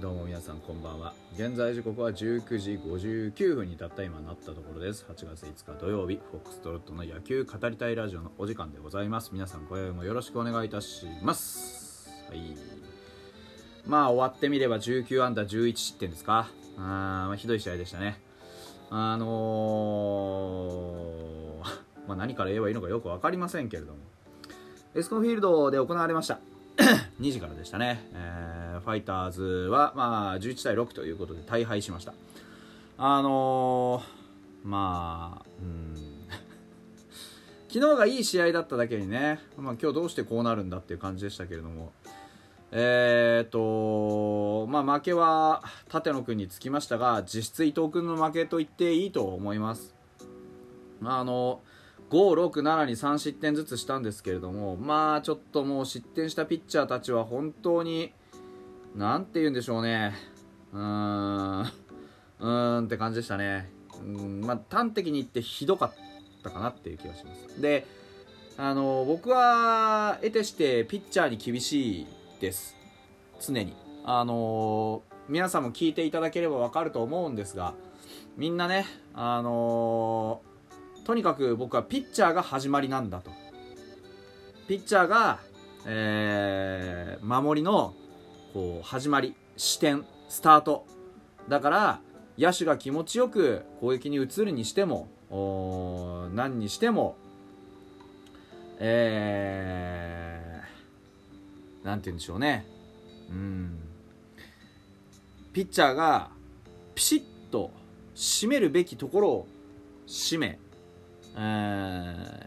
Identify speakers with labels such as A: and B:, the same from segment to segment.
A: どうも皆さんこんばんは。現在時刻は19時59分にたった今なったところです。8月5日土曜日フォックストロットの野球語りたいラジオのお時間でございます。皆さん今宵もよろしくお願いいたします。はい。まあ終わってみれば19安打11失点ですか。あー、まあ、ひどい試合でしたね。あのー まあ何から言えばいいのかよく分かりませんけれども。エスコンフィールドで行われました。2時からでしたね、えーファイターズは、まあ、11対6ということで大敗しました。あのーまあうん。昨日がいい試合だっただけにね、まあ、今日どうしてこうなるんだっていう感じでしたけれども。えー、っとまあ負けは立野君につきましたが実質伊藤君の負けと言っていいと思います。あの567に3失点ずつしたんですけれどもまあちょっともう失点したピッチャーたちは本当になんて言うんでしょうね。うーん。うーんって感じでしたね。うんまあ端的に言ってひどかったかなっていう気がします。であの僕は得てしてピッチャーに厳しいです。常に。あの皆さんも聞いていただければ分かると思うんですがみんなねあのとにかく僕はピッチャーが始まりなんだと。ピッチャーが、えー守りのこう始まり視点スタート。だから野手が気持ちよく攻撃に移るにしても何にしてもえー、なんて言うんでしょうね。うん。ピッチャーがピシッと締めるべきところを締め、え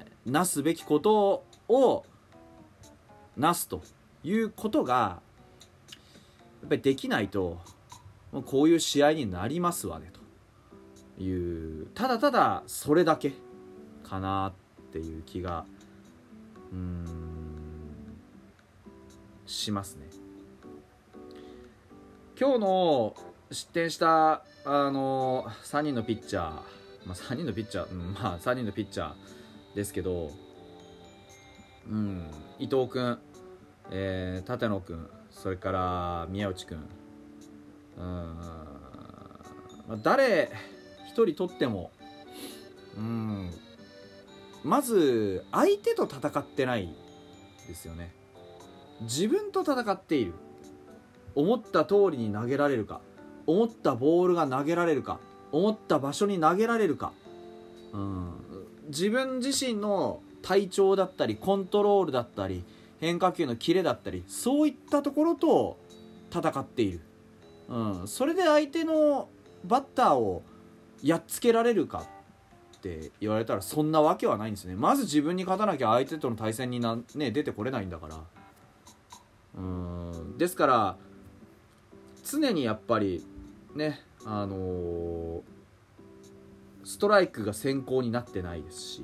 A: ーなすべきことをなすということがやっぱりできないともうこういう試合になりますわねと。いうただただそれだけかなっていう気がうんしますね。今日の失点したあの3人のピッチャー、まあ、3人のピッチャー、うん、まあ3人のピッチャーですけど、うん、伊藤君、えー、立野君それから宮内君。うん、まあ、誰一人取っても、うん、まず相手と戦ってないですよね。自分と戦っている。思った通りに投げられるか。思ったボールが投げられるか。思った場所に投げられるか、うん、自分自身の体調だったりコントロールだったり変化球のキレだったりそういったところと戦っている、うん、それで相手のバッターをやっつけられるかって言われたらそんなわけはないんですね。まず自分に勝たなきゃ相手との対戦にな、ね、出てこれないんだから。うん。ですから常にやっぱりねあのーストライクが先行になってないですし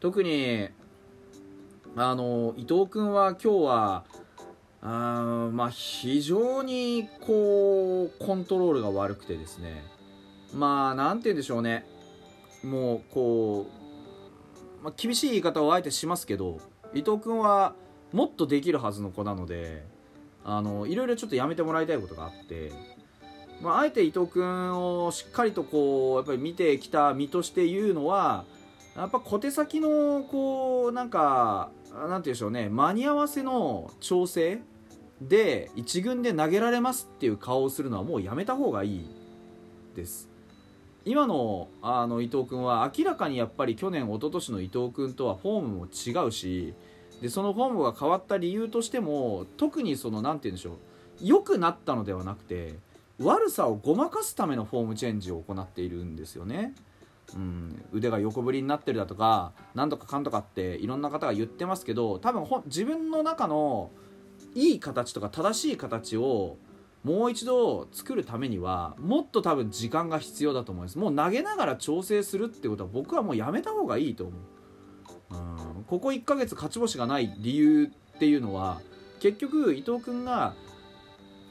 A: 特にあの伊藤君は今日はあまあ非常にこうコントロールが悪くてですね。まあなんて言うんでしょうね。もうこう、まあ、厳しい言い方をあえてしますけど伊藤君はもっとできるはずの子なのであのいろいろちょっとやめてもらいたいことがあってまあ、あえて伊藤君をしっかりとこうやっぱり見てきた身として言うのはやっぱ小手先のこうなんかなんて言うんでしょうね間に合わせの調整で1軍で投げられますっていう顔をするのはもうやめた方がいいです今のあの伊藤君は明らかにやっぱり去年一昨年の伊藤君とはフォームも違うしでそのフォームが変わった理由としても特にそのなんて言うんでしょう良くなったのではなくて悪さをごまかすためのフォームチェンジを行っているんですよね。うん、腕が横振りになってるだとかなんとかかんとかっていろんな方が言ってますけど多分ほ自分の中のいい形とか正しい形をもう一度作るためにはもっと多分時間が必要だと思います。もう投げながら調整するってことは僕はもうやめた方がいいと思う、うん、ここ1ヶ月勝ち星がない理由っていうのは結局伊藤君が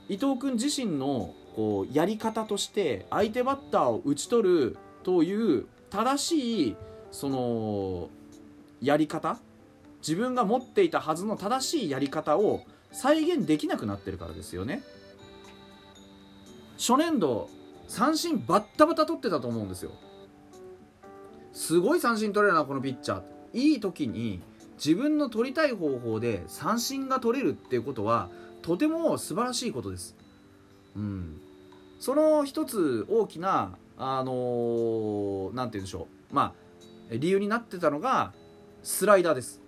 A: 伊藤君自身のこうやり方として相手バッターを打ち取るという正しいそのやり方自分が持っていたはずの正しいやり方を再現できなくなってるからですよね。初年度三振バッタバタ取ってたと思うんですよ。すごい三振取れるなこのピッチャー。いい時に自分の取りたい方法で三振が取れるっていうことはとても素晴らしいことです。うん。その一つ大きなあのー、なんて言うんでしょう。まあ理由になってたのがスライダーです。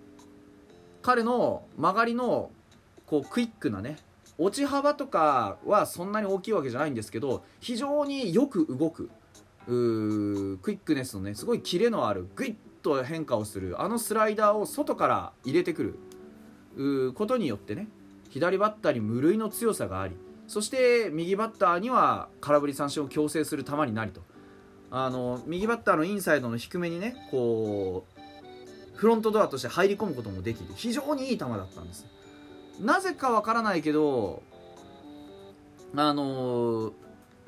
A: 彼の曲がりのこうクイックなね落ち幅とかはそんなに大きいわけじゃないんですけど非常によく動くクイックネスのねすごいキレのあるグイッと変化をするあのスライダーを外から入れてくることによってね左バッターに無類の強さがありそして右バッターには空振り三振を強制する球になりと。あの右バッターのインサイドの低めにねこうフロントドアとして入り込むこともできる。非常にいい球だったんです。なぜかわからないけどあの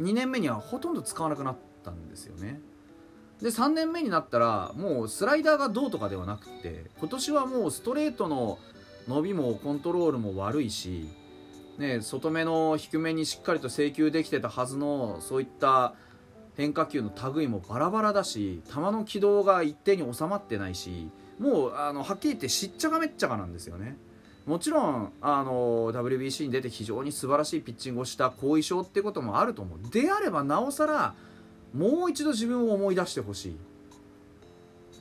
A: 2年目にはほとんど使わなくなったんですよね。で3年目になったらもうスライダーがどうとかではなくて今年はもうストレートの伸びもコントロールも悪いし、ね、外目の低めにしっかりと制球できてたはずのそういった変化球の類もバラバラだし球の軌道が一定に収まってないしもうあのはっきり言ってしっちゃかめっちゃかなんですよね。もちろんあの WBC に出て非常に素晴らしいピッチングをした後遺症ってこともあると思う。であればなおさらもう一度自分を思い出してほしい。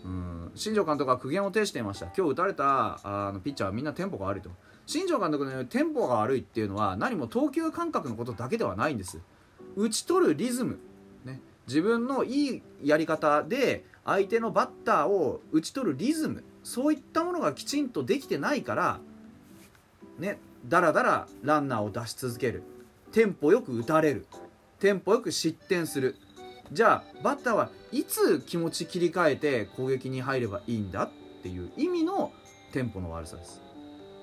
A: うん。新庄監督は苦言を呈していました。今日打たれたあのピッチャーはみんなテンポが悪いと。新庄監督の言うテンポが悪いっていうのは何も投球感覚のことだけではないんです。打ち取るリズム、ね、自分のいいやり方で相手のバッターを打ち取るリズム。そういったものがきちんとできてないからね。だらだらランナーを出し続ける。テンポよく打たれる。テンポよく失点する。じゃあバッターはいつ気持ち切り替えて攻撃に入ればいいんだっていう意味のテンポの悪さです。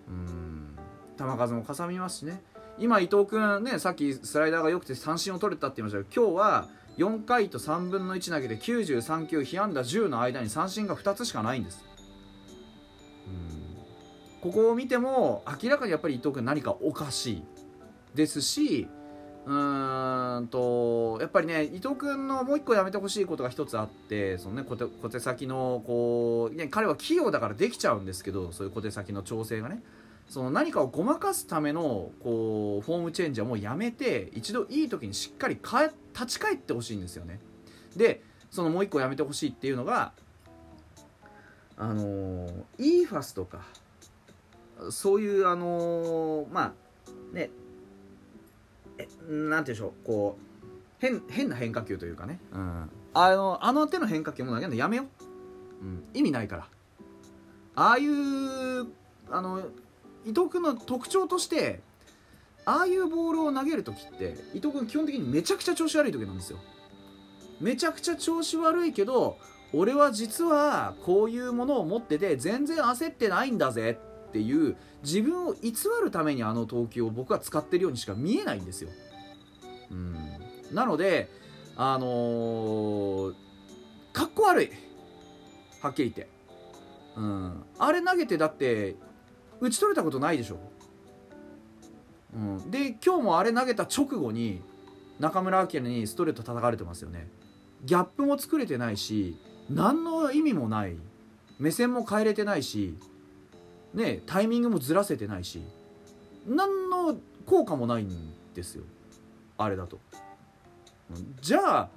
A: うん。球数もかさみますしね。今伊藤君ねさっきスライダーが良くて三振を取れたって言いましたけど今日は4回と3分の1投げて93球被安打10の間に三振が2つしかないんです。ここを見ても明らかにやっぱり伊藤君何かおかしいですしうーんとやっぱりね伊藤君のもう一個やめてほしいことが一つあってその、ね、小手小手先のこう、ね、彼は器用だからできちゃうんですけどそういう小手先の調整がね。その何かをごまかすためのこうフォームチェンジはもうやめて一度いい時にしっかり立ち返ってほしいんですよね。でそのもう一個やめてほしいっていうのがあの、イーファスとかそういうあの、まあねえなんて言うんでしょうこう変変な変化球というかね、うん、あのあの手の変化球も投げるのやめよう、うん、意味ないから。ああいうあの伊藤君の特徴としてああいうボールを投げる時って伊藤君基本的にめちゃくちゃ調子悪い時なんですよ。めちゃくちゃ調子悪いけど俺は実はこういうものを持ってて全然焦ってないんだぜっていう自分を偽るためにあの投球を僕は使ってるようにしか見えないんですよ。うんなのであのー、かっこ悪い。はっきり言って、うん、あれ投げてだって打ち取れたことないでしょ、うん、で今日もあれ投げた直後に中村晃にストレート叩かれてますよね。ギャップも作れてないし何の意味もない。目線も変えれてないしねタイミングもずらせてないし何の効果もないんですよ。あれだと。じゃあ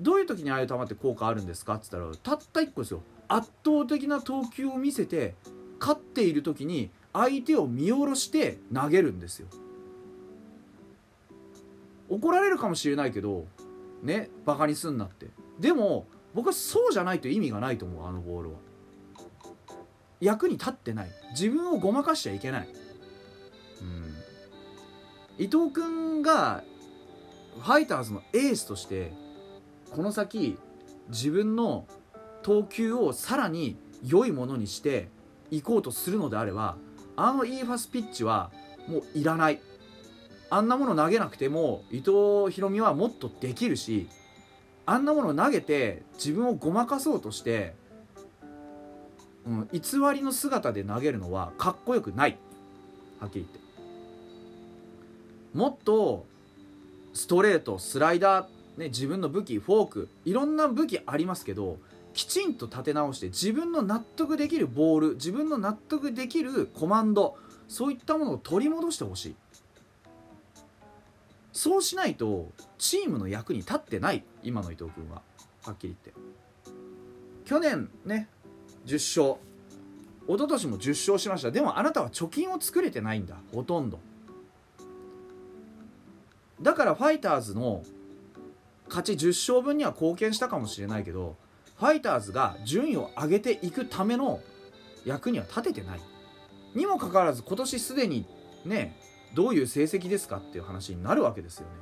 A: どういう時にああいう球って効果あるんですかっつったらたった1個ですよ。圧倒的な投球を見せて勝っている時に相手を見下ろして投げるんですよ。怒られるかもしれないけどねバカにすんなって。でも僕はそうじゃないと意味がないと思うあのボールは。役に立ってない。自分をごまかしちゃいけない、うん、伊藤君がファイターズのエースとしてこの先自分の投球をさらに良いものにしていこうとするのであればあの e ファスピッチはもういらない。あんなもの投げなくても伊藤大美はもっとできるしあんなもの投げて自分をごまかそうとしてうん、偽りの姿で投げるのはかっこよくない。はっきり言って。もっとストレートスライダー、ね、自分の武器フォークいろんな武器ありますけどきちんと立て直して自分の納得できるボール自分の納得できるコマンドそういったものを取り戻してほしい。そうしないとチームの役に立ってない今の伊藤君は。はっきり言って。去年ね10勝。一昨年も10勝しました。でもあなたは貯金を作れてないんだ。ほとんど。だからファイターズの勝ち10勝分には貢献したかもしれないけどファイターズが順位を上げていくための役には立ててない。にもかかわらず今年すでにねどういう成績ですかっていう話になるわけですよね。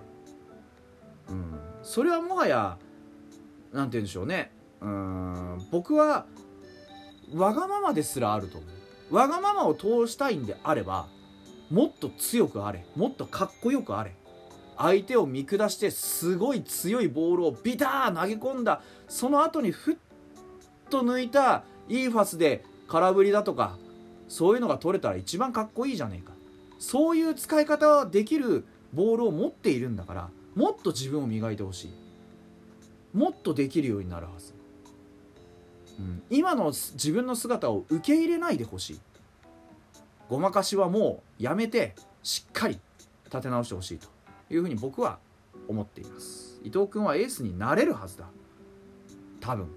A: うん、それはもはや何て言うんでしょうね。うん。僕はわがままですらあると思う。わがままを通したいんであればもっと強くあれもっとかっこよくあれ。相手を見下してすごい強いボールをビター投げ込んだ。その後にふっと抜いたいいファスで空振りだとかそういうのが取れたら一番かっこいいじゃねえか。そういう使い方はできるボールを持っているんだからもっと自分を磨いてほしい。もっとできるようになるはず、うん、今の自分の姿を受け入れないでほしい。ごまかしはもうやめてしっかり立て直してほしいと。いうふうに僕は思っています。伊藤君はエースになれるはずだ。多分。